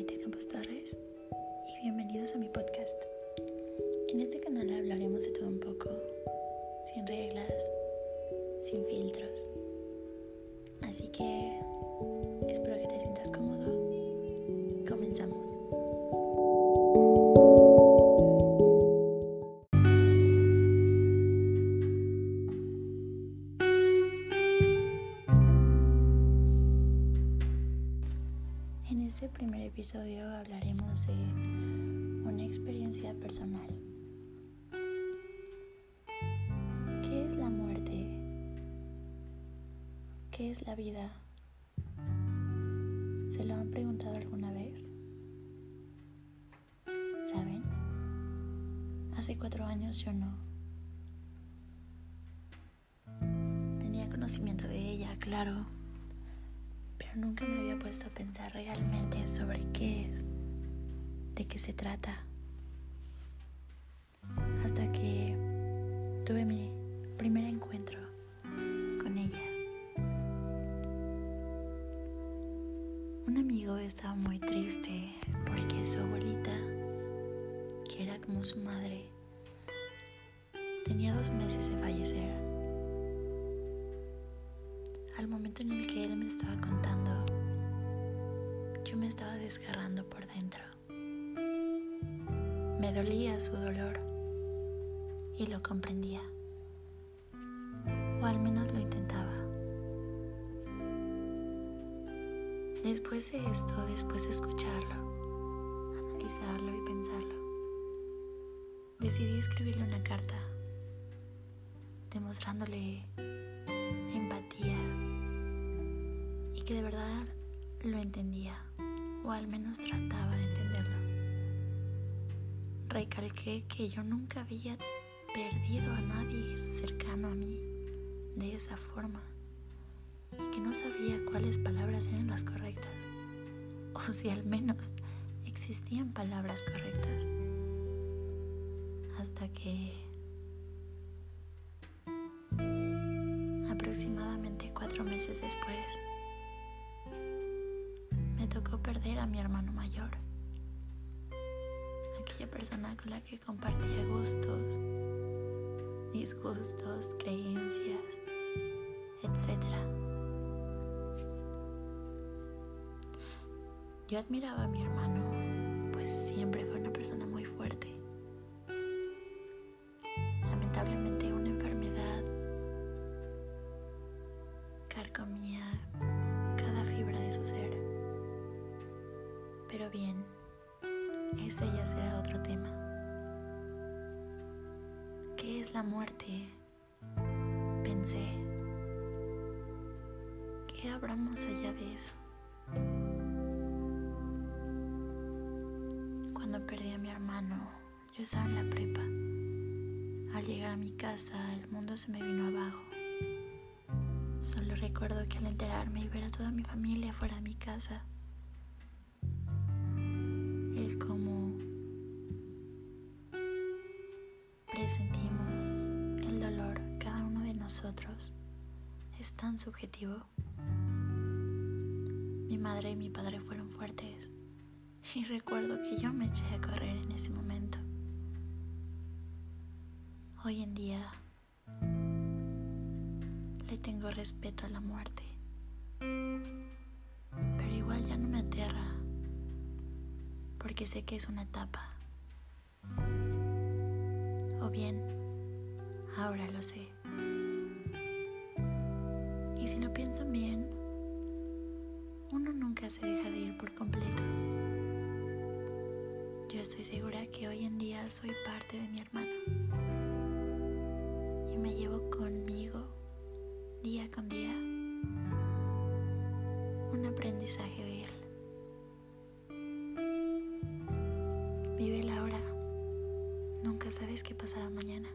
Maite Campos Torres y bienvenidos a mi podcast. En este canal hablaremos de todo un poco, sin reglas, sin filtros. Así que espero que te episodio hablaremos de una experiencia personal. ¿Qué es la muerte? ¿Qué es la vida? ¿Se lo han preguntado alguna vez? ¿Saben? Hace cuatro años yo no. Tenía conocimiento de ella, claro nunca me había puesto a pensar realmente sobre qué es, de qué se trata. Hasta que tuve mi primer encuentro con ella. Un amigo estaba muy triste porque su abuelita, que era como su madre, tenía dos meses de fallecer al momento en el que él me estaba contando, yo me estaba desgarrando por dentro. Me dolía su dolor y lo comprendía, o al menos lo intentaba. Después de esto, después de escucharlo, analizarlo y pensarlo, decidí escribirle una carta demostrándole empatía de verdad lo entendía, o al menos trataba de entenderlo. Recalqué que yo nunca había perdido a nadie cercano a mí de esa forma y que no sabía cuáles palabras eran las correctas, o si al menos existían palabras correctas. Hasta que aproximadamente cuatro meses después tocó perder a mi hermano mayor, aquella persona con la que compartía gustos, disgustos, creencias, etc. Yo admiraba a mi hermano, pues siempre fue una persona muy fuerte. Bien, ese ya será otro tema. ¿Qué es la muerte? Pensé. ¿Qué habrá más allá de eso? Cuando perdí a mi hermano, yo estaba en la prepa. Al llegar a mi casa, el mundo se me vino abajo. Solo recuerdo que al enterarme y ver a toda mi familia fuera de mi casa, tan subjetivo. Mi madre y mi padre fueron fuertes y recuerdo que yo me eché a correr en ese momento. Hoy en día le tengo respeto a la muerte, pero igual ya no me aterra porque sé que es una etapa. O bien, ahora lo sé. Piensan bien, uno nunca se deja de ir por completo. Yo estoy segura que hoy en día soy parte de mi hermano y me llevo conmigo día con día un aprendizaje de él. Vive la hora. Nunca sabes qué pasará mañana.